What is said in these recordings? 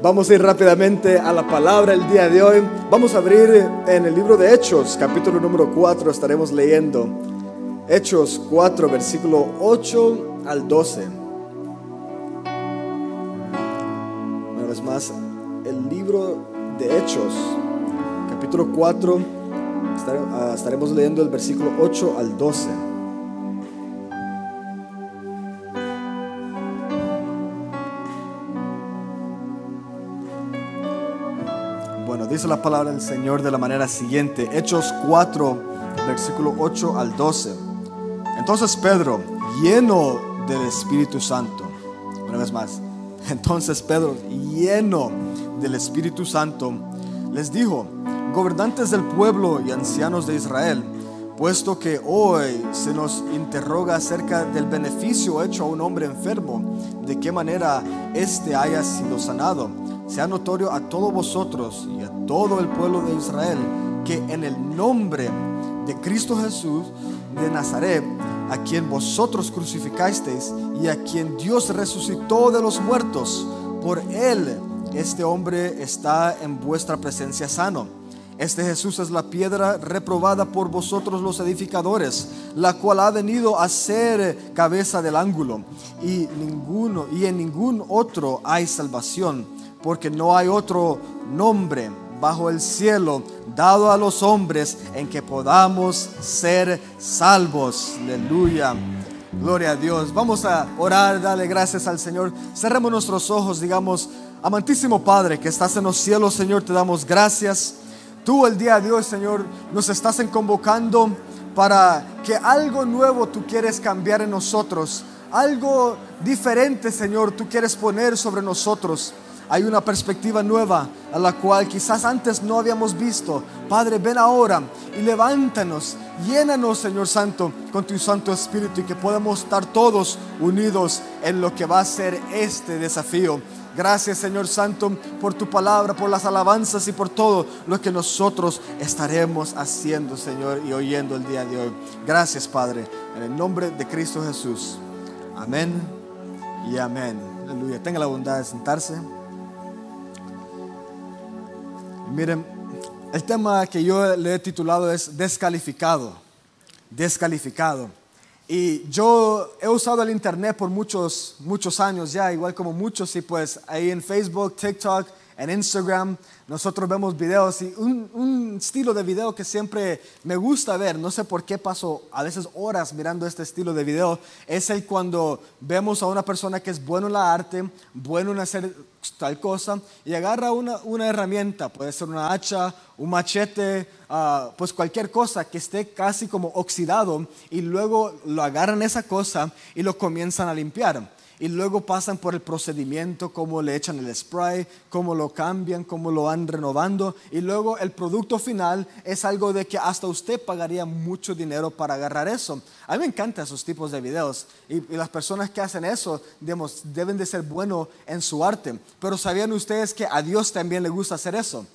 Vamos a ir rápidamente a la palabra el día de hoy. Vamos a abrir en el libro de Hechos, capítulo número 4, estaremos leyendo. Hechos 4, versículo 8 al 12. Una vez más, el libro de Hechos, capítulo 4, ah, estaremos leyendo el versículo 8 al 12. Dice la palabra del Señor de la manera siguiente. Hechos 4, versículo 8 al 12. Entonces Pedro, lleno del Espíritu Santo, una vez más, entonces Pedro, lleno del Espíritu Santo, les dijo, gobernantes del pueblo y ancianos de Israel, puesto que hoy se nos interroga acerca del beneficio hecho a un hombre enfermo, de qué manera éste haya sido sanado sea notorio a todos vosotros y a todo el pueblo de Israel que en el nombre de Cristo Jesús de Nazaret, a quien vosotros crucificasteis y a quien Dios resucitó de los muertos, por él este hombre está en vuestra presencia sano. Este Jesús es la piedra reprobada por vosotros los edificadores, la cual ha venido a ser cabeza del ángulo, y ninguno y en ningún otro hay salvación porque no hay otro nombre bajo el cielo dado a los hombres en que podamos ser salvos. Aleluya. Gloria a Dios. Vamos a orar, darle gracias al Señor. Cerremos nuestros ojos, digamos, amantísimo Padre que estás en los cielos, Señor, te damos gracias. Tú el día de hoy, Señor, nos estás convocando para que algo nuevo tú quieres cambiar en nosotros. Algo diferente, Señor, tú quieres poner sobre nosotros hay una perspectiva nueva a la cual quizás antes no habíamos visto. Padre, ven ahora y levántanos, llénanos, Señor Santo, con tu Santo Espíritu y que podamos estar todos unidos en lo que va a ser este desafío. Gracias, Señor Santo, por tu palabra, por las alabanzas y por todo lo que nosotros estaremos haciendo, Señor, y oyendo el día de hoy. Gracias, Padre, en el nombre de Cristo Jesús. Amén y amén. Aleluya. Tenga la bondad de sentarse. Miren, el tema que yo le he titulado es descalificado, descalificado. Y yo he usado el internet por muchos, muchos años ya, igual como muchos, y pues ahí en Facebook, TikTok, en Instagram, nosotros vemos videos y un, estilo de video que siempre me gusta ver, no sé por qué paso a veces horas mirando este estilo de video, es el cuando vemos a una persona que es bueno en la arte, bueno en hacer tal cosa, y agarra una, una herramienta, puede ser una hacha, un machete, ah, pues cualquier cosa que esté casi como oxidado, y luego lo agarran esa cosa y lo comienzan a limpiar y luego pasan por el procedimiento, cómo le echan el spray, cómo lo cambian, cómo lo van renovando y luego el producto final es algo de que hasta usted pagaría mucho dinero para agarrar eso. A mí me encantan esos tipos de videos y, las personas que hacen eso digamos, deben de ser buenos en su arte, pero ¿sabían ustedes que a Dios también le gusta hacer eso?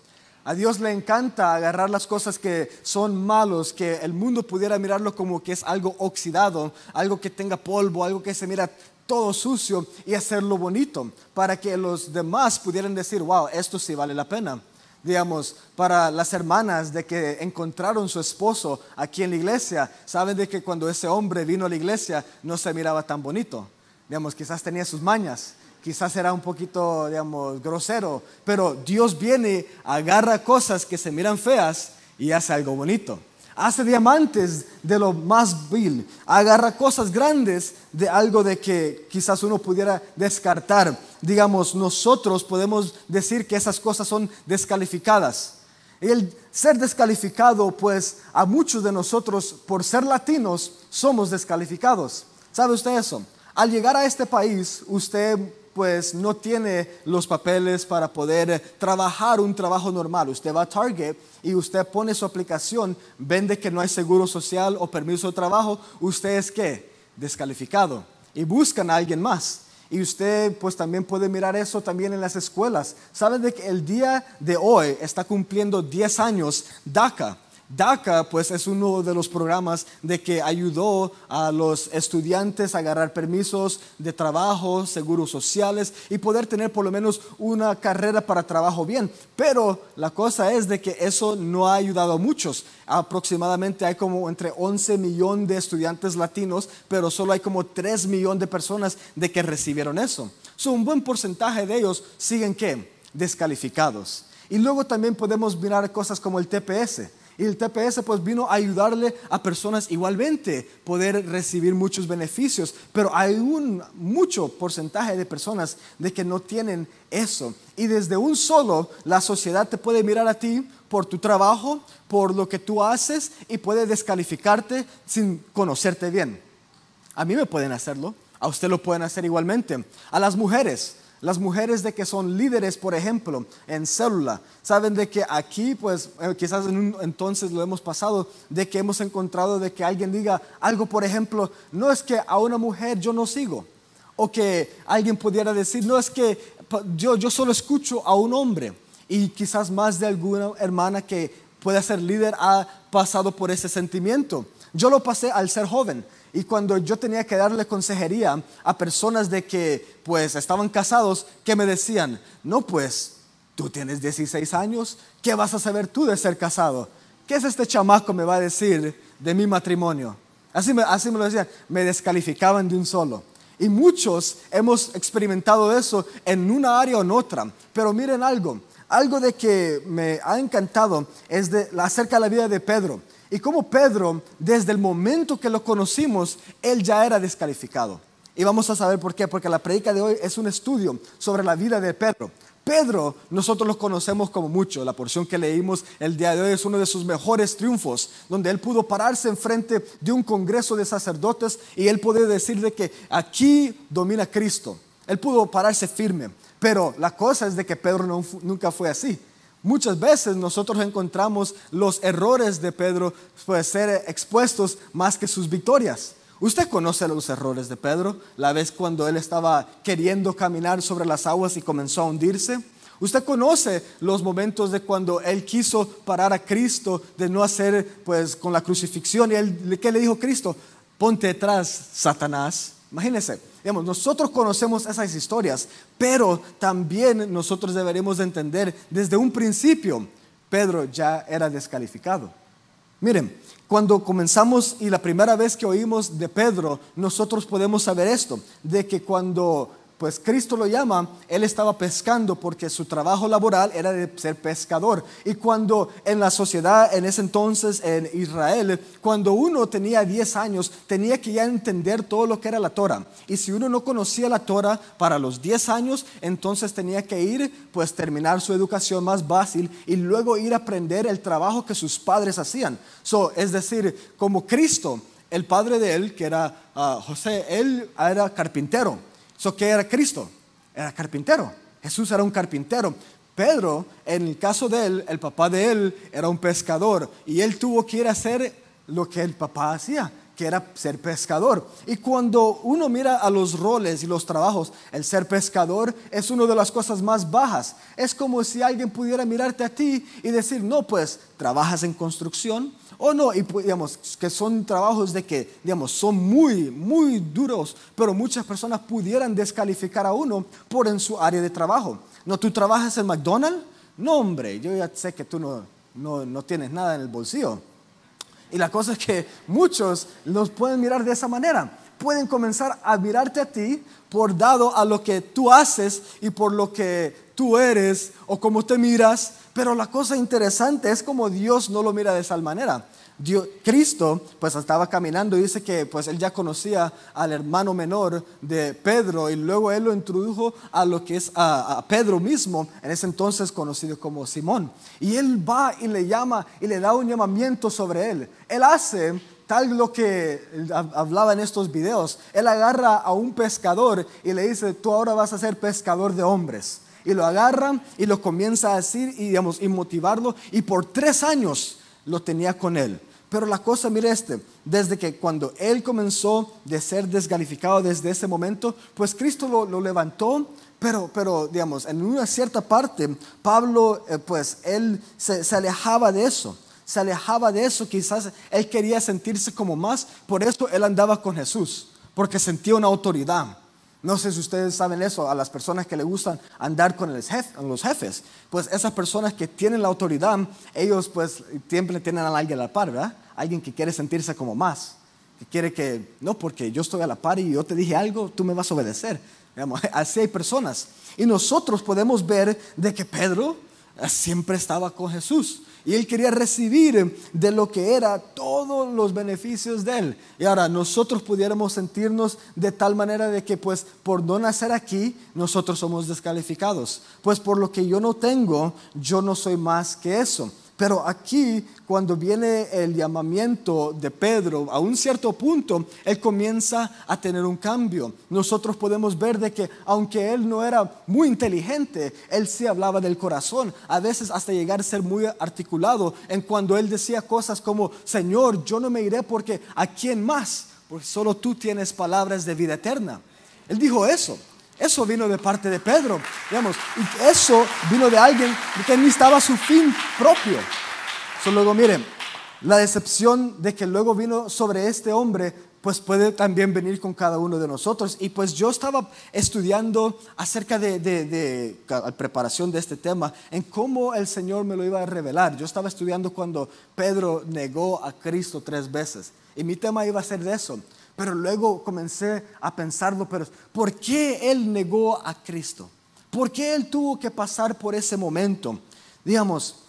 A Dios le encanta agarrar las cosas que son malos, que el mundo pudiera mirarlo como que es algo oxidado, algo que tenga polvo, algo que se mira todo sucio y hacerlo bonito para que los demás pudieran decir, wow, esto sí vale la pena. Digamos, para las hermanas de que encontraron su esposo aquí en la iglesia, saben de que cuando ese hombre vino a la iglesia no se miraba tan bonito. Digamos, quizás tenía sus mañas, quizás era un poquito, digamos, grosero, pero Dios viene, agarra cosas que se miran feas y hace algo bonito hace diamantes de lo más vil, agarra cosas grandes de algo de que quizás uno pudiera descartar. Digamos, nosotros podemos decir que esas cosas son descalificadas. El ser descalificado, pues a muchos de nosotros, por ser latinos, somos descalificados. ¿Sabe usted eso? Al llegar a este país, usted pues no tiene los papeles para poder trabajar un trabajo normal. Usted va a Target y usted pone su aplicación, vende que no hay seguro social o permiso de trabajo, usted es qué? Descalificado. Y buscan a alguien más. Y usted pues también puede mirar eso también en las escuelas. ¿Sabe de que el día de hoy está cumpliendo 10 años DACA? DACA, pues es uno de los programas de que ayudó a los estudiantes a agarrar permisos de trabajo, seguros sociales y poder tener por lo menos una carrera para trabajo bien. Pero la cosa es de que eso no ha ayudado a muchos. Aproximadamente hay como entre 11 millones de estudiantes latinos, pero solo hay como 3 millones de personas de que recibieron eso. So, un buen porcentaje de ellos siguen qué? Descalificados. Y luego también podemos mirar cosas como el TPS y el TPS pues vino a ayudarle a personas igualmente poder recibir muchos beneficios, pero hay un mucho porcentaje de personas de que no tienen eso. Y desde un solo la sociedad te puede mirar a ti por tu trabajo, por lo que tú haces y puede descalificarte sin conocerte bien. A mí me pueden hacerlo, a usted lo pueden hacer igualmente. A las mujeres, las mujeres de que son líderes, por ejemplo, en célula, saben de que aquí, pues eh, quizás en un entonces lo hemos pasado, de que hemos encontrado de que alguien diga algo, por ejemplo, no es que a una mujer yo no sigo, o que alguien pudiera decir, no es que yo, yo solo escucho a un hombre, y quizás más de alguna hermana que pueda ser líder ha pasado por ese sentimiento. Yo lo pasé al ser joven. Y cuando yo tenía que darle consejería a personas de que pues estaban casados, que me decían, no pues, tú tienes 16 años, ¿qué vas a saber tú de ser casado? ¿Qué es este chamaco me va a decir de mi matrimonio? Así me, así me lo decían, me descalificaban de un solo. Y muchos hemos experimentado eso en una área o en otra. Pero miren algo, algo de que me ha encantado es de, acerca de la vida de Pedro. Y como Pedro, desde el momento que lo conocimos, él ya era descalificado. Y vamos a saber por qué, porque la predica de hoy es un estudio sobre la vida de Pedro. Pedro, nosotros lo conocemos como mucho. La porción que leímos el día de hoy es uno de sus mejores triunfos, donde él pudo pararse enfrente de un congreso de sacerdotes y él pudo decir de que aquí domina Cristo. Él pudo pararse firme. Pero la cosa es de que Pedro nunca fue así. Muchas veces nosotros encontramos los errores de Pedro pueden ser expuestos más que sus victorias. Usted conoce los errores de Pedro, la vez cuando él estaba queriendo caminar sobre las aguas y comenzó a hundirse. Usted conoce los momentos de cuando él quiso parar a Cristo de no hacer pues con la crucifixión y él, ¿qué le dijo Cristo? Ponte detrás, Satanás. Imagínense, nosotros conocemos esas historias, pero también nosotros deberemos entender desde un principio, Pedro ya era descalificado. Miren, cuando comenzamos y la primera vez que oímos de Pedro, nosotros podemos saber esto, de que cuando pues Cristo lo llama, él estaba pescando porque su trabajo laboral era de ser pescador. Y cuando en la sociedad, en ese entonces en Israel, cuando uno tenía 10 años, tenía que ya entender todo lo que era la Torah. Y si uno no conocía la Torah para los 10 años, entonces tenía que ir, pues terminar su educación más básica y luego ir a aprender el trabajo que sus padres hacían. So, es decir, como Cristo, el padre de él, que era ah, José, él era carpintero. So, ¿Qué era Cristo? Era carpintero. Jesús era un carpintero. Pedro, en el caso de él, el papá de él era un pescador y él tuvo que ir a hacer lo que el papá hacía, que era ser pescador. Y cuando uno mira a los roles y los trabajos, el ser pescador es una de las cosas más bajas. Es como si alguien pudiera mirarte a ti y decir, no, pues trabajas en construcción, o no, y pues, digamos, que son trabajos de que, digamos, son muy, muy duros, pero muchas personas pudieran descalificar a uno por en su área de trabajo. No, tú trabajas en McDonald's, no hombre, yo ya sé que tú no, no, no tienes nada en el bolsillo. Y la cosa es que muchos nos pueden mirar de esa manera. Pueden comenzar a mirarte a ti por dado a lo que tú haces y por lo que tú eres o cómo te miras pero la cosa interesante es como Dios no lo mira de esa manera. Dios, Cristo pues estaba caminando y dice que pues él ya conocía al hermano menor de Pedro y luego él lo introdujo a lo que es a, Pedro mismo, en ese entonces conocido como Simón. Y él va y le llama y le da un llamamiento sobre él. Él hace tal lo que hablaba en estos videos. Él agarra a un pescador y le dice, tú ahora vas a ser pescador de hombres y lo agarra y lo comienza a decir y, digamos, y motivarlo. Y por tres años lo tenía con él. Pero la cosa, mire este, desde que cuando él comenzó de ser descalificado desde ese momento, pues Cristo lo, levantó, pero, pero, digamos, en una cierta parte, Pablo, eh, pues él se, se alejaba de eso se alejaba de eso, quizás él quería sentirse como más, por eso él andaba con Jesús, porque sentía una autoridad. No sé si ustedes saben eso, a las personas que le gustan andar con los jefes, pues esas personas que tienen la autoridad, ellos pues siempre tienen a alguien a la par, ¿verdad? Alguien que quiere sentirse como más, que quiere que, no, porque yo estoy a la par y yo te dije algo, tú me vas a obedecer. así hay personas. Y nosotros podemos ver de que Pedro siempre estaba con Jesús. Y él quería recibir de lo que era todos los beneficios de él. Y ahora nosotros pudiéramos sentirnos de tal manera de que pues por no nacer aquí nosotros somos descalificados. Pues por lo que yo no tengo, yo no soy más que eso. Pero aquí, cuando viene el llamamiento de Pedro, a un cierto punto, él comienza a tener un cambio. Nosotros podemos ver de que, aunque él no era muy inteligente, él sí hablaba del corazón, a veces hasta llegar a ser muy articulado, en cuando él decía cosas como, Señor, yo no me iré porque a quién más, porque solo tú tienes palabras de vida eterna. Él dijo eso. Eso vino de parte de Pedro, digamos, y eso vino de alguien que necesitaba su fin propio. So, luego, miren, la decepción de que luego vino sobre este hombre, pues puede también venir con cada uno de nosotros. Y pues yo estaba estudiando acerca de, de, de, preparación de este tema, en cómo el Señor me lo iba a revelar. Yo estaba estudiando cuando Pedro negó a Cristo tres veces. Y mi tema iba a ser de eso. Pero luego comencé a pensarlo, pero ¿por qué él negó a Cristo? ¿Por qué él tuvo que pasar por ese momento? Digamos,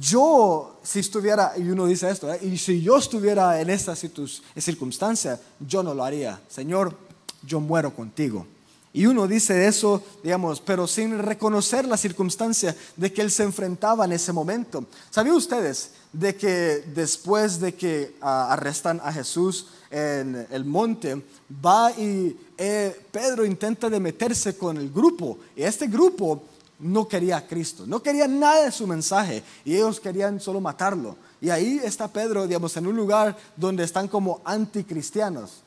yo si estuviera, y uno dice esto, ¿eh? y si yo estuviera en esta circunstancia, yo no lo haría. Señor, yo muero contigo. Y uno dice eso, digamos, pero sin reconocer la circunstancia de que él se enfrentaba en ese momento. ¿Sabían ustedes de que después de que ah, arrestan a Jesús, en el monte, va y eh, Pedro intenta de meterse con el grupo. Y este grupo no quería a Cristo, no quería nada de su mensaje y ellos querían solo matarlo. Y ahí está Pedro, digamos, en un lugar donde están como anticristianos.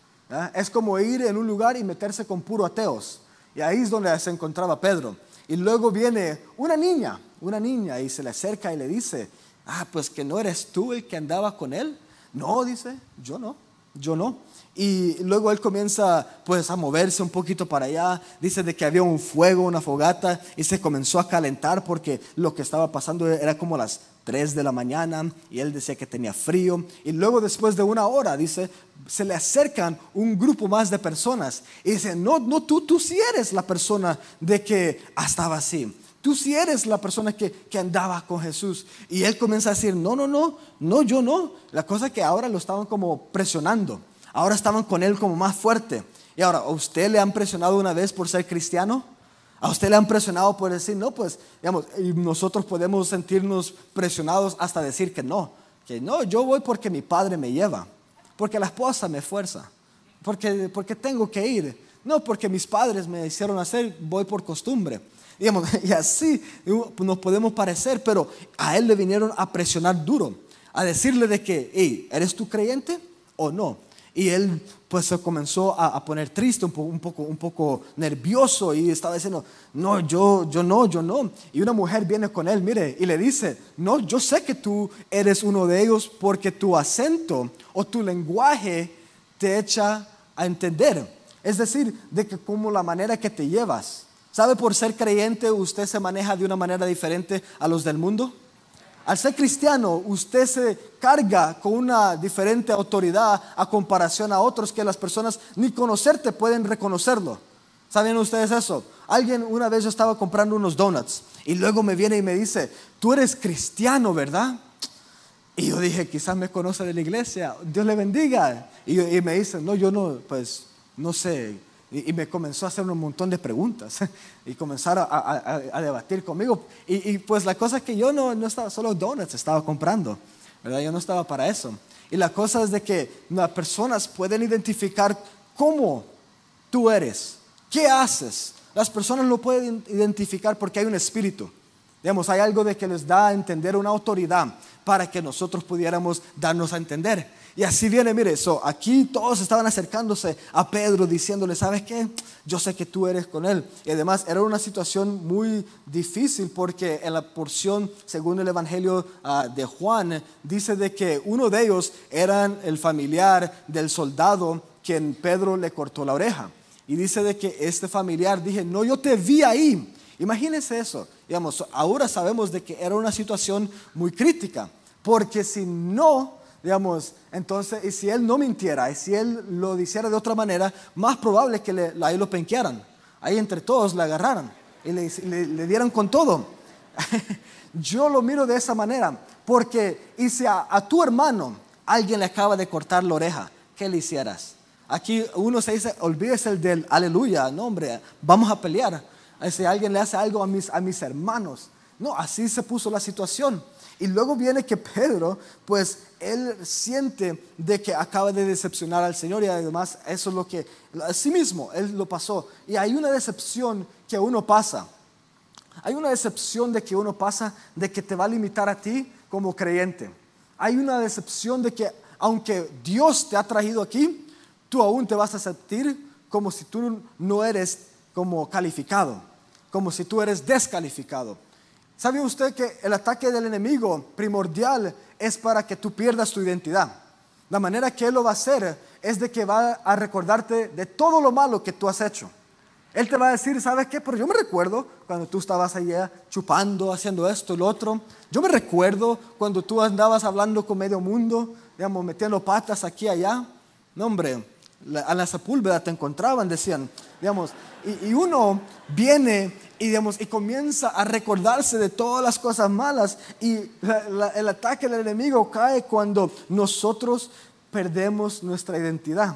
Es como ir en un lugar y meterse con puro ateos. Y ahí es donde se encontraba Pedro. Y luego viene una niña, una niña, y se le acerca y le dice, ah, pues que no eres tú el que andaba con él. No, dice, yo no yo no. Y luego él comienza pues a moverse un poquito para allá, dice de que había un fuego, una fogata, y se comenzó a calentar porque lo que estaba pasando era como las 3 de la mañana y él decía que tenía frío. Y luego después de una hora, dice, se le acercan un grupo más de personas y dice, no, no, tú, tú sí eres la persona de que estaba así. Tú sí eres la persona que, que, andaba con Jesús. Y él comienza a decir, no, no, no, no, yo no. La cosa es que ahora lo estaban como presionando. Ahora estaban con él como más fuerte. Y ahora, ¿a usted le han presionado una vez por ser cristiano? ¿A usted le han presionado por decir, no, pues, digamos, nosotros podemos sentirnos presionados hasta decir que no. Que no, yo voy porque mi padre me lleva. Porque la esposa me fuerza. Porque, porque tengo que ir. No, porque mis padres me hicieron hacer, voy por costumbre. y así nos podemos parecer, pero a él le vinieron a presionar duro, a decirle de que, ¿eres tú creyente o no? Y él pues se comenzó a, poner triste, un poco, un, poco, un poco nervioso y estaba diciendo, no, yo, yo no, yo no. Y una mujer viene con él, mire, y le dice, no, yo sé que tú eres uno de ellos porque tu acento o tu lenguaje te echa a entender. Es decir, de que como la manera que te llevas. ¿Sabe por ser creyente usted se maneja de una manera diferente a los del mundo? Al ser cristiano, usted se carga con una diferente autoridad a comparación a otros que las personas ni conocerte pueden reconocerlo. ¿Saben ustedes eso? Alguien una vez yo estaba comprando unos donuts y luego me viene y me dice, tú eres cristiano, ¿verdad? Y yo dije, quizás me conoce de la iglesia, Dios le bendiga. Y, y me dice, no, yo no, pues no sé, y, me comenzó a hacer un montón de preguntas y comenzar a, debatir conmigo. Y, pues la cosa es que yo no, no estaba, solo donuts estaba comprando, ¿verdad? Yo no estaba para eso. Y la cosa es de que las personas pueden identificar cómo tú eres, qué haces. Las personas lo pueden identificar porque hay un espíritu. Digamos, hay algo de que les da a entender una autoridad para que nosotros pudiéramos darnos a entender. Y así viene, mire, eso, aquí todos estaban acercándose a Pedro diciéndole, ¿sabes qué? Yo sé que tú eres con él. Y además era una situación muy difícil porque en la porción, según el Evangelio ah, de Juan, dice de que uno de ellos era el familiar del soldado quien Pedro le cortó la oreja. Y dice de que este familiar dije, no, yo te vi ahí. Imagínense eso. Digamos, ahora sabemos de que era una situación muy crítica, porque si no, digamos, entonces, y si él no mintiera, y si él lo hiciera de otra manera, más probable que le, ahí lo penquearan, ahí entre todos le agarraran y le, dieran con todo. Yo lo miro de esa manera, porque y si a, a tu hermano alguien le acaba de cortar la oreja, ¿qué le hicieras? Aquí uno se dice, olvídese el del aleluya, no hombre, vamos a pelear si alguien le hace algo a mis, a mis hermanos. No, así se puso la situación. Y luego viene que Pedro, pues él siente de que acaba de decepcionar al Señor y además eso es lo que, a sí mismo, él lo pasó. Y hay una decepción que uno pasa. Hay una decepción de que uno pasa de que te va a limitar a ti como creyente. Hay una decepción de que aunque Dios te ha traído aquí, tú aún te vas a sentir como si tú no eres como calificado, como si tú eres descalificado. ¿Sabe usted que el ataque del enemigo primordial es para que tú pierdas tu identidad? La manera que él lo va a hacer es de que va a recordarte de todo lo malo que tú has hecho. Él te va a decir, ¿sabes qué? Pero yo me recuerdo cuando tú estabas allá chupando, haciendo esto lo otro. Yo me recuerdo cuando tú andabas hablando con medio mundo, digamos, metiendo patas aquí y allá. No, hombre, a la sepúlveda te encontraban, decían, digamos, y, uno viene y, digamos, y comienza a recordarse de todas las cosas malas y el ataque del enemigo cae cuando nosotros perdemos nuestra identidad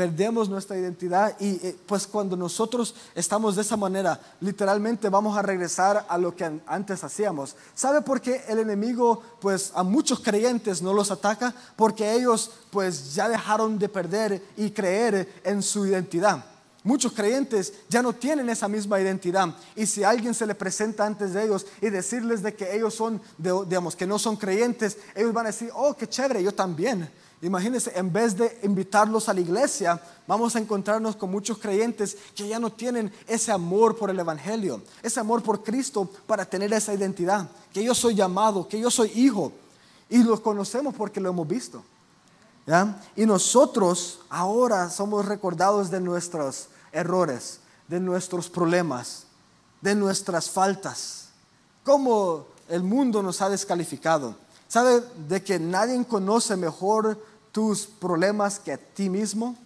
perdemos nuestra identidad y eh, pues cuando nosotros estamos de esa manera, literalmente vamos a regresar a lo que antes hacíamos. ¿Sabe por qué el enemigo pues a muchos creyentes no los ataca? Porque ellos pues ya dejaron de perder y creer en su identidad. Muchos creyentes ya no tienen esa misma identidad y si alguien se le presenta antes de ellos y decirles de que ellos son, digamos, que no son creyentes, ellos van a decir, oh, qué chévere, yo también. Imagínense, en vez de invitarlos a la iglesia, vamos a encontrarnos con muchos creyentes que ya no tienen ese amor por el Evangelio, ese amor por Cristo para tener esa identidad, que yo soy llamado, que yo soy hijo. Y lo conocemos porque lo hemos visto. Y nosotros ahora somos recordados de nuestros errores, de nuestros problemas, de nuestras faltas. Cómo el mundo nos ha descalificado. ¿Sabe de que nadie conoce mejor tus problemas que a ti mismo,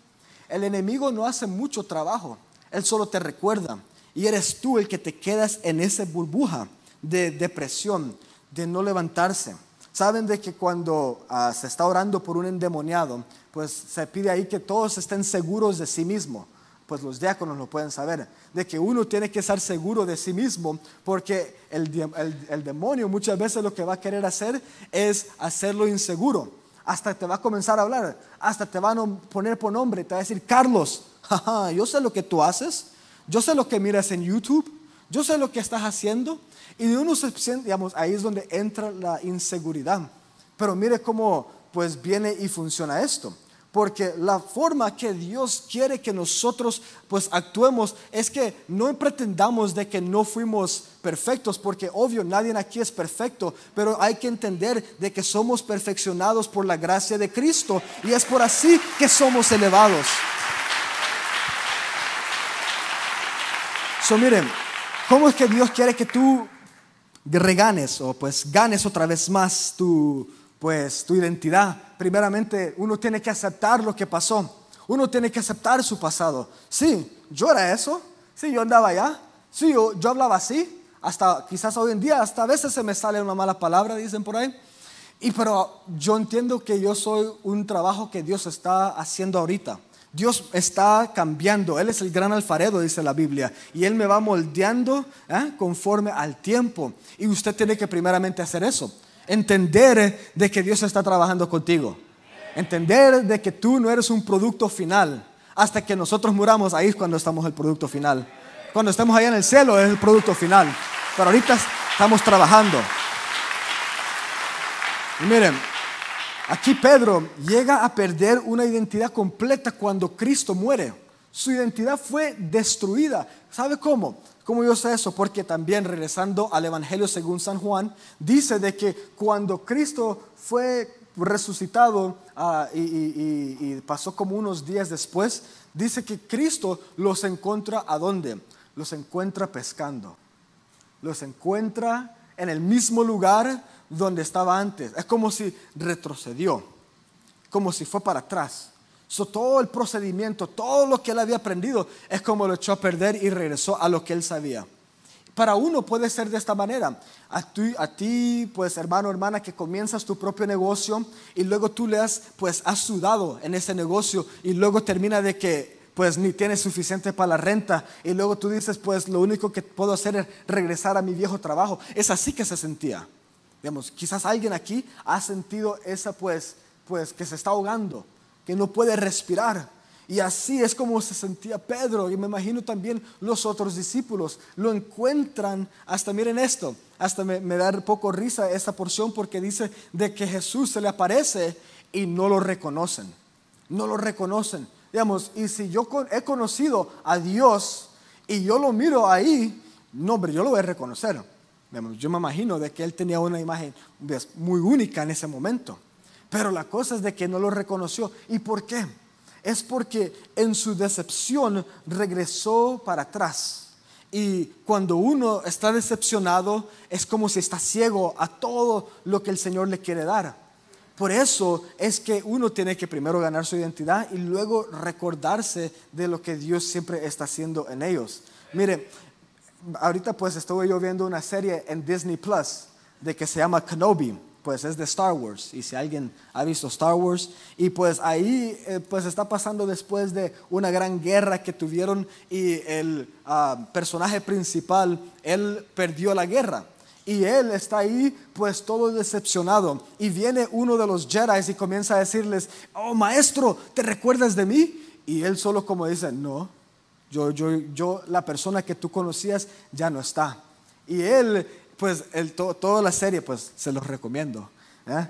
el enemigo no hace mucho trabajo, él solo te recuerda y eres tú el que te quedas en esa burbuja de depresión, de no levantarse. Saben de que cuando ah, se está orando por un endemoniado, pues se pide ahí que todos estén seguros de sí mismo. Pues los diáconos lo pueden saber, de que uno tiene que estar seguro de sí mismo, porque el, el demonio muchas veces lo que va a querer hacer es hacerlo inseguro hasta te va a comenzar a hablar, hasta te van a poner por nombre, te va a decir, Carlos, yo sé lo que tú haces, yo sé lo que miras en YouTube, yo sé lo que estás haciendo, y de uno se siente, digamos, ahí es donde entra la inseguridad. Pero mire cómo pues viene y funciona esto porque la forma que Dios quiere que nosotros pues actuemos es que no pretendamos de que no fuimos perfectos, porque obvio nadie aquí es perfecto, pero hay que entender de que somos perfeccionados por la gracia de Cristo y es por así que somos elevados. So miren, ¿cómo es que Dios quiere que tú reganes o pues ganes otra vez más tu pues tu identidad. Primeramente, uno tiene que aceptar lo que pasó. Uno tiene que aceptar su pasado. Sí, yo era eso. Sí, yo andaba allá. Sí, yo, yo hablaba así. Hasta quizás hoy en día, hasta a veces se me sale una mala palabra, dicen por ahí. Y pero yo entiendo que yo soy un trabajo que Dios está haciendo ahorita. Dios está cambiando, Él es el gran alfarero, dice la Biblia, y Él me va moldeando ¿eh? conforme al tiempo. Y usted tiene que primeramente hacer eso. Entender de que Dios está trabajando contigo. Entender de que tú no eres un producto final. Hasta que nosotros muramos, ahí es cuando estamos el producto final. Cuando estemos allá en el cielo es el producto final. pero ahorita estamos trabajando. Y miren, aquí Pedro llega a perder una identidad completa cuando Cristo muere. Su identidad fue destruida. ¿Sabe cómo? ¿Cómo yo sé eso? Porque también regresando al Evangelio según San Juan, dice de que cuando Cristo fue resucitado ah, y, pasó como unos días después, dice que Cristo los encuentra a dónde? Los encuentra pescando. Los encuentra en el mismo lugar donde estaba antes. Es como si retrocedió, como si fue para atrás todo el procedimiento, todo lo que él había aprendido, es como lo echó a perder y regresó a lo que él sabía. Para uno puede ser de esta manera. A ti, a ti, pues hermano, hermana, que comienzas tu propio negocio y luego tú le has, pues has sudado en ese negocio y luego termina de que pues ni tienes suficiente para la renta y luego tú dices, pues lo único que puedo hacer es regresar a mi viejo trabajo. Es así que se sentía. Digamos, quizás alguien aquí ha sentido esa pues, pues que se está ahogando que no puede respirar. Y así es como se sentía Pedro y me imagino también los otros discípulos. Lo encuentran, hasta miren esto, hasta me, da poco risa esta porción porque dice de que Jesús se le aparece y no lo reconocen. No lo reconocen. Digamos, y si yo he conocido a Dios y yo lo miro ahí, no, hombre, yo lo voy a reconocer. yo me imagino de que él tenía una imagen muy única en ese momento. Pero la cosa es de que no lo reconoció. ¿Y por qué? Es porque en su decepción regresó para atrás. Y cuando uno está decepcionado, es como si está ciego a todo lo que el Señor le quiere dar. Por eso es que uno tiene que primero ganar su identidad y luego recordarse de lo que Dios siempre está haciendo en ellos. Mire, ahorita pues estoy yo viendo una serie en Disney Plus de que se llama Kenobi pues es de Star Wars. Y si alguien ha visto Star Wars, y pues ahí eh, pues está pasando después de una gran guerra que tuvieron y el ah, personaje principal, él perdió la guerra. Y él está ahí pues todo decepcionado. Y viene uno de los Jedi y comienza a decirles, oh maestro, ¿te recuerdas de mí? Y él solo como dice, no, yo, yo, yo, la persona que tú conocías ya no está. Y él pues el, toda la serie, pues se los recomiendo. ¿eh?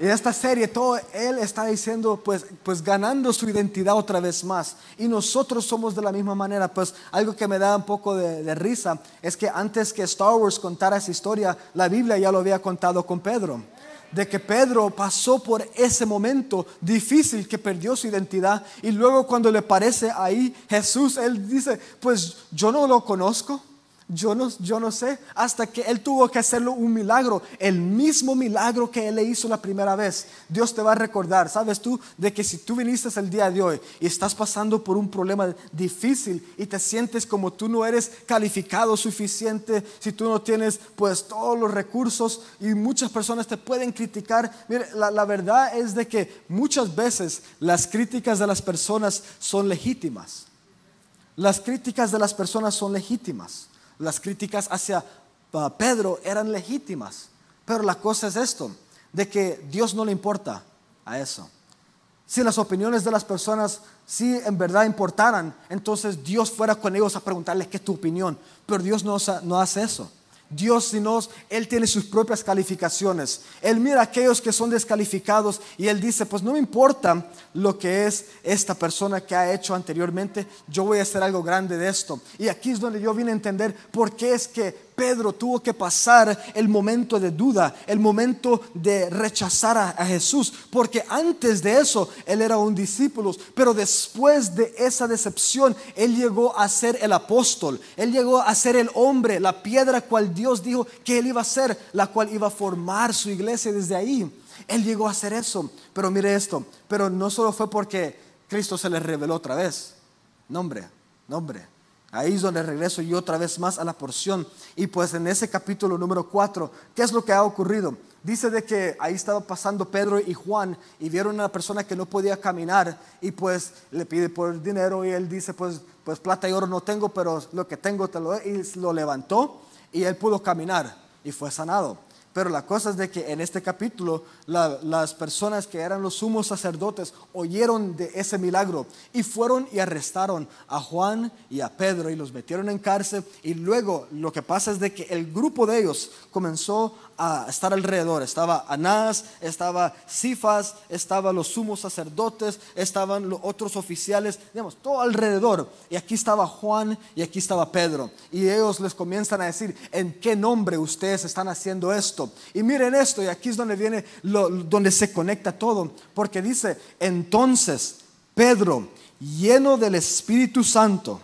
Y esta serie, todo él está diciendo, pues, pues ganando su identidad otra vez más. Y nosotros somos de la misma manera. Pues algo que me da un poco de, de, risa es que antes que Star Wars contara esa historia, la Biblia ya lo había contado con Pedro. De que Pedro pasó por ese momento difícil que perdió su identidad. Y luego cuando le parece ahí Jesús, él dice, pues yo no lo conozco. Yo no, yo no sé, hasta que Él tuvo que hacerlo un milagro, el mismo milagro que Él le hizo la primera vez. Dios te va a recordar, ¿sabes tú? De que si tú viniste el día de hoy y estás pasando por un problema difícil y te sientes como tú no eres calificado suficiente, si tú no tienes pues todos los recursos y muchas personas te pueden criticar. Mire, la, la verdad es de que muchas veces las críticas de las personas son legítimas. Las críticas de las personas son legítimas. Las críticas hacia ah, Pedro eran legítimas. Pero la cosa es esto, de que Dios no le importa a eso. Si las opiniones de las personas sí en verdad importaran, entonces Dios fuera con ellos a preguntarles qué es tu opinión. Pero Dios no, no hace eso. Dios, si no, Él tiene sus propias calificaciones. Él mira a aquellos que son descalificados y Él dice, pues no me importa lo que es esta persona que ha hecho anteriormente, yo voy a hacer algo grande de esto. Y aquí es donde yo vine a entender por qué es que Pedro tuvo que pasar el momento de duda, el momento de rechazar a, Jesús, porque antes de eso él era un discípulo, pero después de esa decepción él llegó a ser el apóstol, él llegó a ser el hombre, la piedra cual Dios dijo que él iba a ser, la cual iba a formar su iglesia desde ahí. Él llegó a hacer eso, pero mire esto, pero no solo fue porque Cristo se le reveló otra vez, nombre, nombre Ahí es donde regreso yo otra vez más a la porción. Y pues en ese capítulo número 4, ¿qué es lo que ha ocurrido? Dice de que ahí estaba pasando Pedro y Juan y vieron a una persona que no podía caminar y pues le pide por dinero y él dice pues, pues plata y oro no tengo, pero lo que tengo te lo doy. Y lo levantó y él pudo caminar y fue sanado. Pero la cosa es de que en este capítulo las personas que eran los sumos sacerdotes oyeron de ese milagro y fueron y arrestaron a Juan y a Pedro y los metieron en cárcel. Y luego lo que pasa es de que el grupo de ellos comenzó a estar alrededor. Estaba Anás, estaba Cifas, estaban los sumos sacerdotes, estaban los otros oficiales, digamos, todo alrededor. Y aquí estaba Juan y aquí estaba Pedro. Y ellos les comienzan a decir, ¿en qué nombre ustedes están haciendo esto? Y miren esto, y aquí es donde viene, donde se conecta todo, porque dice, entonces Pedro, lleno del Espíritu Santo,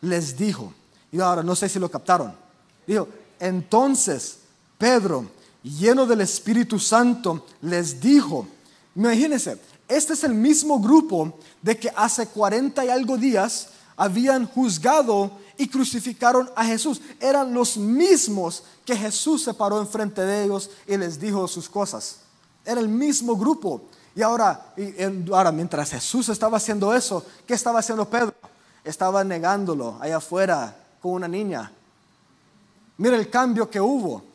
les dijo, y ahora no sé si lo captaron, dijo, entonces Pedro, lleno del Espíritu Santo, les dijo, imagínense, este es el mismo grupo de que hace 40 y algo días habían juzgado y crucificaron a Jesús. Eran los mismos que Jesús se paró enfrente de ellos y les dijo sus cosas. Era el mismo grupo. Y ahora, y ahora mientras Jesús estaba haciendo eso, ¿qué estaba haciendo Pedro? Estaba negándolo allá afuera con una niña. Mira el cambio que hubo.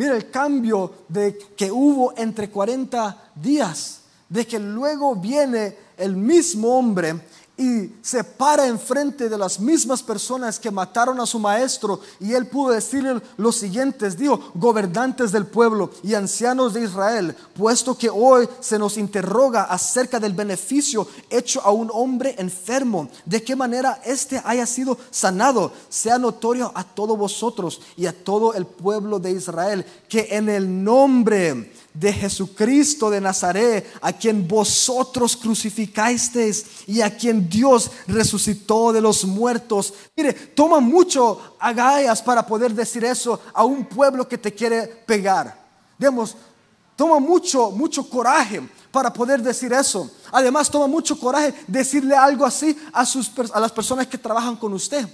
Mira el cambio de, que hubo entre 40 días, de que luego viene el mismo hombre y se para enfrente de las mismas personas que mataron a su maestro. Y él pudo decirle los siguientes, dijo, gobernantes del pueblo y ancianos de Israel, puesto que hoy se nos interroga acerca del beneficio hecho a un hombre enfermo, de qué manera éste haya sido sanado, sea notorio a todos vosotros y a todo el pueblo de Israel, que en el nombre de Jesucristo de Nazaret, a quien vosotros crucificasteis y a quien Dios resucitó de los muertos. Mire, toma mucho agallas para poder decir eso a un pueblo que te quiere pegar. Digamos, toma mucho, mucho coraje para poder decir eso. Además, toma mucho coraje decirle algo así a, sus, a las personas que trabajan con usted.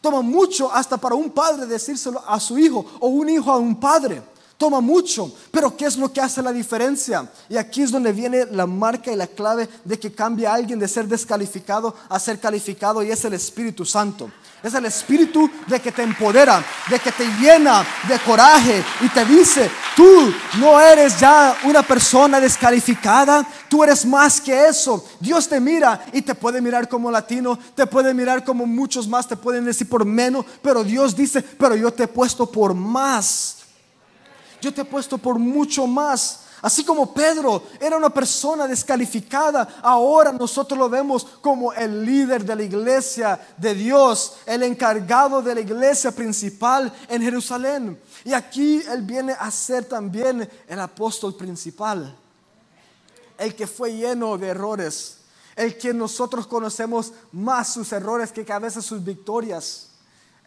Toma mucho hasta para un padre decírselo a su hijo o un hijo a un padre toma mucho, pero ¿qué es lo que hace la diferencia? Y aquí es donde viene la marca y la clave de que cambia alguien de ser descalificado a ser calificado y es el Espíritu Santo. Es el Espíritu de que te empodera, de que te llena de coraje y te dice, tú no eres ya una persona descalificada, tú eres más que eso. Dios te mira y te puede mirar como latino, te puede mirar como muchos más, te pueden decir por menos, pero Dios dice, pero yo te he puesto por más yo te he puesto por mucho más. Así como Pedro era una persona descalificada, ahora nosotros lo vemos como el líder de la iglesia de Dios, el encargado de la iglesia principal en Jerusalén. Y aquí él viene a ser también el apóstol principal, el que fue lleno de errores, el que nosotros conocemos más sus errores que a veces sus victorias.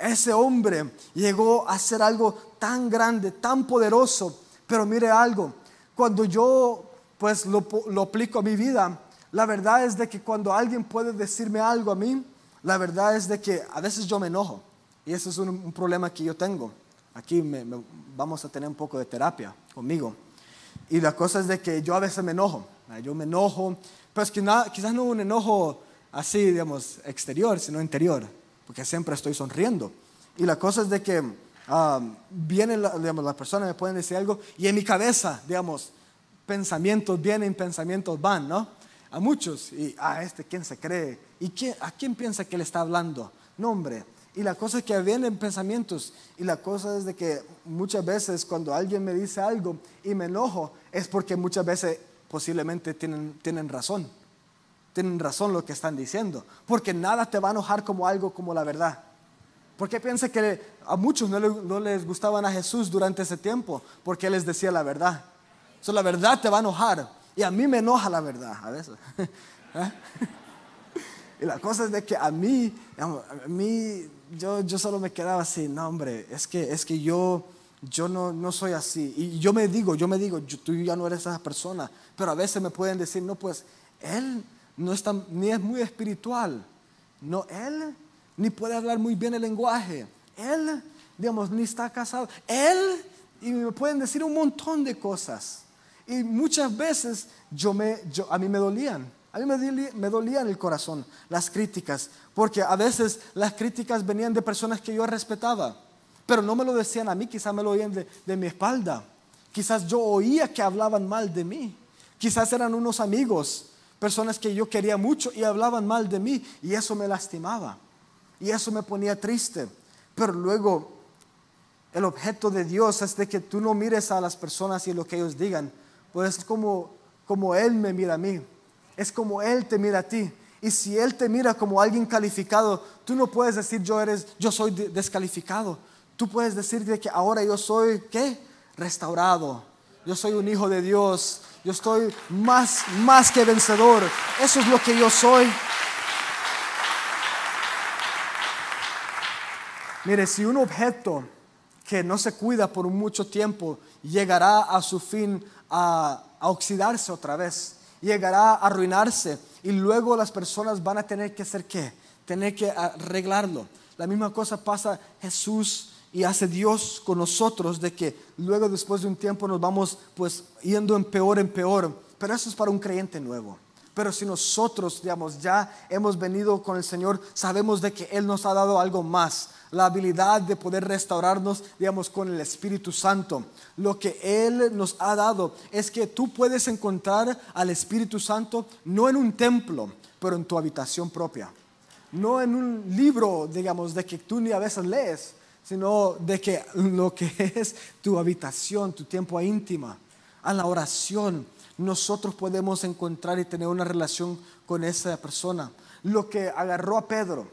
Ese hombre llegó a ser algo tan grande, tan poderoso. Pero mire algo, cuando yo pues lo, aplico a mi vida, la verdad es de que cuando alguien puede decirme algo a mí, la verdad es de que a veces yo me enojo. Y ese es un, problema que yo tengo. Aquí vamos a tener un poco de terapia conmigo. Y la cosa es de que yo a veces me enojo. Yo me enojo, pero es que quizás no un enojo así, digamos, exterior, sino interior porque siempre estoy sonriendo. Y la cosa es de que um, vienen, digamos, las personas me pueden decir algo y en mi cabeza, digamos, pensamientos vienen, pensamientos van, ¿no? A muchos. Y a ah, este, ¿quién se cree? ¿Y quién, a quién piensa que le está hablando? No, hombre. Y la cosa es que vienen pensamientos. Y la cosa es de que muchas veces cuando alguien me dice algo y me enojo, es porque muchas veces posiblemente tienen, tienen razón tienen razón lo que están diciendo, porque nada te va a enojar como algo como la verdad. Porque piensa que a muchos no, les gustaban a Jesús durante ese tiempo, porque Él les decía la verdad. So, la verdad te va a enojar, y a mí me enoja la verdad a veces. ¿Eh? Y la cosa es de que a mí, a mí yo, yo solo me quedaba así, no hombre, es que, es que yo, yo no, no soy así. Y yo me digo, yo me digo, tú ya no eres esa persona, pero a veces me pueden decir, no, pues Él no es ni es muy espiritual. No, él ni puede hablar muy bien el lenguaje. Él, digamos, ni está casado. Él, y me pueden decir un montón de cosas. Y muchas veces yo me, a mí me dolían. A mí me, me dolían el corazón las críticas, porque a veces las críticas venían de personas que yo respetaba, pero no me lo decían a mí, quizás me lo oían de, de mi espalda. Quizás yo oía que hablaban mal de mí. Quizás eran unos amigos, personas que yo quería mucho y hablaban mal de mí y eso me lastimaba. Y eso me ponía triste. Pero luego el objeto de Dios es de que tú no mires a las personas y lo que ellos digan, pues es como, como Él me mira a mí, es como Él te mira a ti. Y si Él te mira como alguien calificado, tú no puedes decir yo, eres, yo soy descalificado. Tú puedes decir que ahora yo soy, ¿qué? Restaurado. Yo soy un hijo de Dios. Yo estoy más, más que vencedor. Eso es lo que yo soy. Mire, si un objeto que no se cuida por mucho tiempo llegará a su fin a, oxidarse otra vez, llegará a arruinarse y luego las personas van a tener que hacer qué? Tener que arreglarlo. La misma cosa pasa Jesús y hace Dios con nosotros de que luego después de un tiempo nos vamos pues yendo en peor en peor, pero eso es para un creyente nuevo. Pero si nosotros, digamos, ya hemos venido con el Señor, sabemos de que Él nos ha dado algo más, la habilidad de poder restaurarnos, digamos, con el Espíritu Santo. Lo que Él nos ha dado es que tú puedes encontrar al Espíritu Santo no en un templo, pero en tu habitación propia. No en un libro, digamos, de que tú ni a veces lees, sino de que lo que es tu habitación, tu tiempo íntima, a la oración, nosotros podemos encontrar y tener una relación con esa persona. Lo que agarró a Pedro,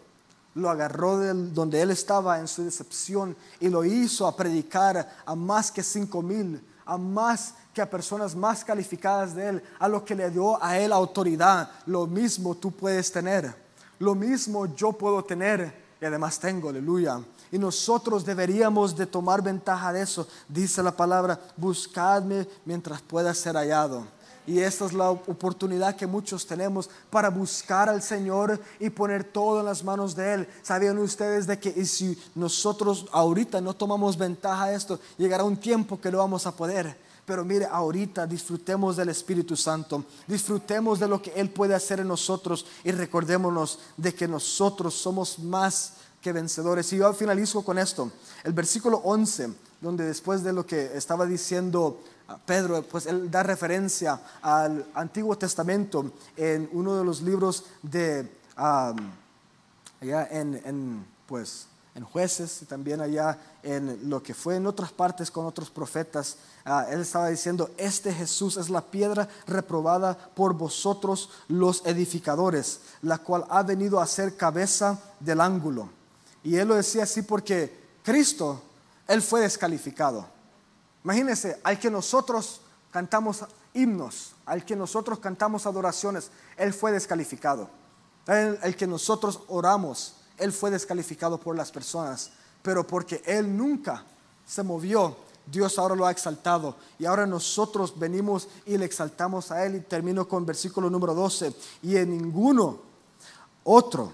lo agarró de donde él estaba en su decepción y lo hizo a predicar a más que cinco mil, a más que a personas más calificadas de él, a lo que le dio a él autoridad. Lo mismo tú puedes tener, lo mismo yo puedo tener y además tengo, aleluya. Y nosotros deberíamos de tomar ventaja de eso. Dice la palabra, buscadme mientras pueda ser hallado. Y esta es la oportunidad que muchos tenemos para buscar al Señor y poner todo en las manos de Él. ¿Sabían ustedes de que si nosotros ahorita no tomamos ventaja de esto, llegará un tiempo que no vamos a poder? Pero mire, ahorita disfrutemos del Espíritu Santo, disfrutemos de lo que Él puede hacer en nosotros y recordémonos de que nosotros somos más que vencedores. Y yo finalizo con esto, el versículo 11, donde después de lo que estaba diciendo Pedro, pues él da referencia al Antiguo Testamento en uno de los libros de, allá en, pues, en jueces y también allá en lo que fue en otras partes con otros profetas. Ah, él estaba diciendo, este Jesús es la piedra reprobada por vosotros los edificadores, la cual ha venido a ser cabeza del ángulo. Y él lo decía así porque Cristo, él fue descalificado. Imagínense, al que nosotros cantamos himnos, al que nosotros cantamos adoraciones, Él fue descalificado. El, que nosotros oramos, Él fue descalificado por las personas, pero porque Él nunca se movió, Dios ahora lo ha exaltado y ahora nosotros venimos y le exaltamos a Él y termino con versículo número 12 y en ninguno otro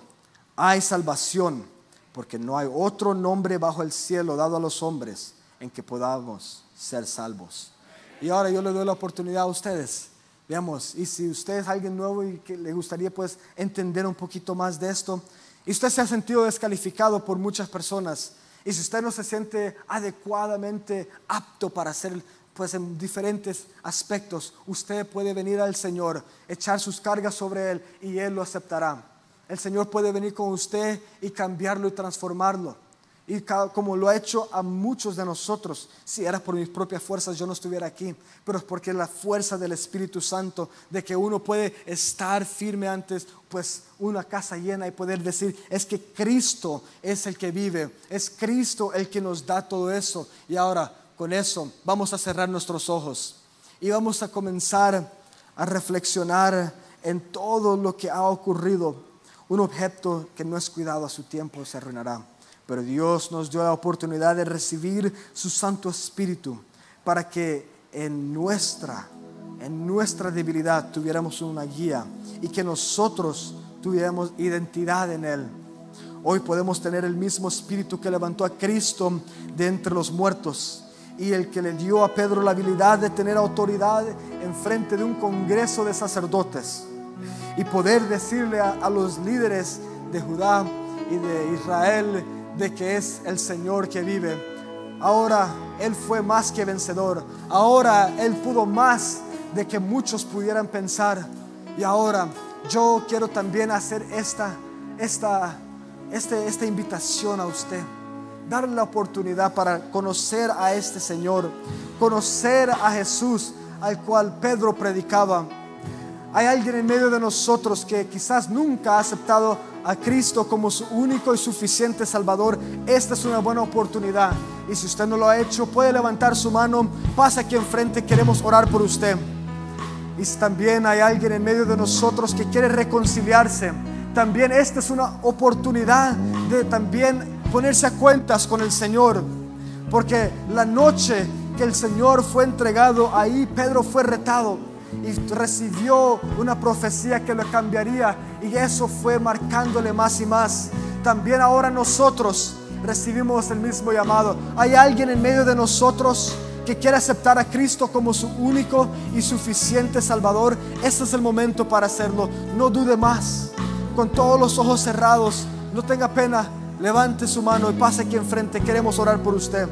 hay salvación porque no hay otro nombre bajo el cielo dado a los hombres en que podamos ser salvos. Y ahora yo le doy la oportunidad a ustedes. Veamos, y si usted es alguien nuevo y que le gustaría pues entender un poquito más de esto, y usted se ha sentido descalificado por muchas personas, y si usted no se siente adecuadamente apto para hacer pues en diferentes aspectos, usted puede venir al Señor, echar sus cargas sobre Él y Él lo aceptará. El Señor puede venir con usted y cambiarlo y transformarlo. Y como lo ha hecho a muchos de nosotros, si era por mis propias fuerzas yo no estuviera aquí, pero es porque la fuerza del Espíritu Santo, de que uno puede estar firme antes, pues una casa llena y poder decir, es que Cristo es el que vive, es Cristo el que nos da todo eso. Y ahora con eso vamos a cerrar nuestros ojos y vamos a comenzar a reflexionar en todo lo que ha ocurrido. Un objeto que no es cuidado a su tiempo se arruinará. Pero Dios nos dio la oportunidad de recibir su Santo Espíritu para que en nuestra, en nuestra debilidad tuviéramos una guía y que nosotros tuviéramos identidad en Él. Hoy podemos tener el mismo Espíritu que levantó a Cristo de entre los muertos y el que le dio a Pedro la habilidad de tener autoridad en frente de un congreso de sacerdotes y poder decirle a, los líderes de Judá y de Israel de que es el Señor que vive. ahora Él fue más que vencedor. Ahora Él pudo más de que muchos pudieran pensar. Y ahora yo quiero también hacer esta, esta, este, esta invitación a usted. Darle la oportunidad para conocer a este Señor, conocer a Jesús al cual Pedro predicaba. Hay alguien en medio de nosotros que quizás nunca ha aceptado a Cristo como su único y suficiente Salvador. Esta es una buena oportunidad. Y si usted no lo ha hecho, puede levantar su mano, pasa aquí enfrente, queremos orar por usted. Y si también hay alguien en medio de nosotros que quiere reconciliarse, también esta es una oportunidad de también ponerse a cuentas con el Señor. Porque la noche que el Señor fue entregado, ahí Pedro fue retado y recibió una profecía que lo cambiaría y eso fue marcándole más y más. También ahora nosotros recibimos el mismo llamado. Hay alguien en medio de nosotros que quiere aceptar a Cristo como su único y suficiente Salvador, este es el momento para hacerlo. No dude más. Con todos los ojos cerrados, no tenga pena. Levante su mano y pase aquí enfrente. Queremos orar por usted.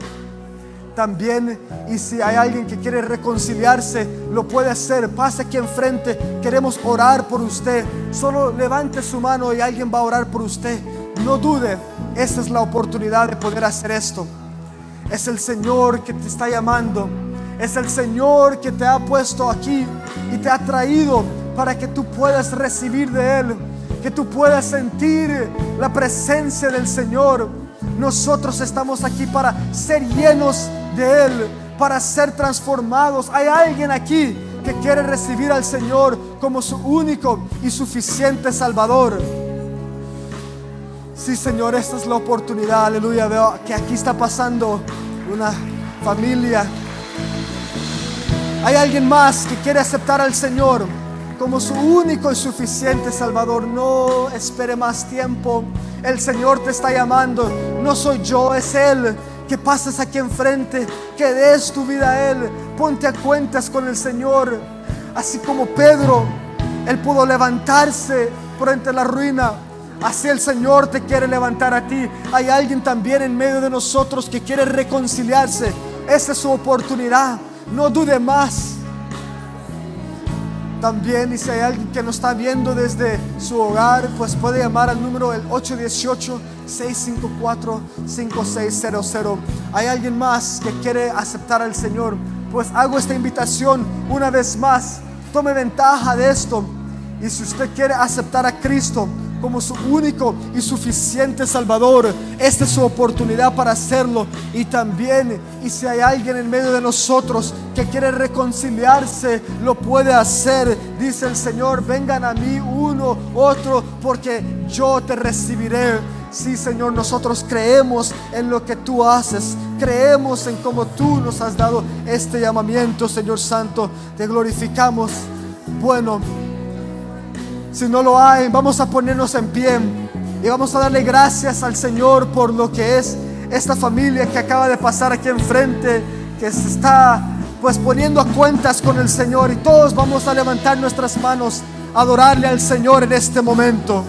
También, y si hay alguien que quiere reconciliarse, lo puede hacer. Pase aquí enfrente. Queremos orar por usted. Solo levante su mano y alguien va a orar por usted. No dude. Esta es la oportunidad de poder hacer esto. Es el Señor que te está llamando. Es el Señor que te ha puesto aquí y te ha traído para que tú puedas recibir de Él, que tú puedas sentir la presencia del Señor. Nosotros estamos aquí para ser llenos de Él, para ser transformados. Hay alguien aquí que quiere recibir al Señor como su único y suficiente Salvador. Sí, Señor, esta es la oportunidad. Aleluya. Veo que aquí está pasando una familia. Hay alguien más que quiere aceptar al Señor como su único y suficiente Salvador. No espere más tiempo. El Señor te está llamando. No soy yo, es Él. Que pases aquí enfrente, que des tu vida a Él. Ponte a cuentas con el Señor. Así como Pedro, Él pudo levantarse por entre la ruina Así el Señor te quiere levantar a ti. Hay alguien también en medio de nosotros que quiere reconciliarse. Esa es su oportunidad. No dude más. También, y si hay alguien que nos está viendo desde su hogar, pues puede llamar al número el 818-654-5600. Hay alguien más que quiere aceptar al Señor. Pues hago esta invitación una vez más. Tome ventaja de esto. Y si usted quiere aceptar a Cristo, como su único y suficiente Salvador. Esta es su oportunidad para hacerlo. Y también, y si hay alguien en medio de nosotros que quiere reconciliarse, lo puede hacer. Dice el Señor, vengan a mí uno, otro, porque yo te recibiré. Sí, Señor, nosotros creemos en lo que tú haces. Creemos en cómo tú nos has dado este llamamiento, Señor Santo. Te glorificamos. Bueno. Si no lo hay, vamos a ponernos en pie y vamos a darle gracias al Señor por lo que es esta familia que acaba de pasar aquí enfrente, que se está pues poniendo a cuentas con el Señor y todos vamos a levantar nuestras manos, a adorarle al Señor en este momento.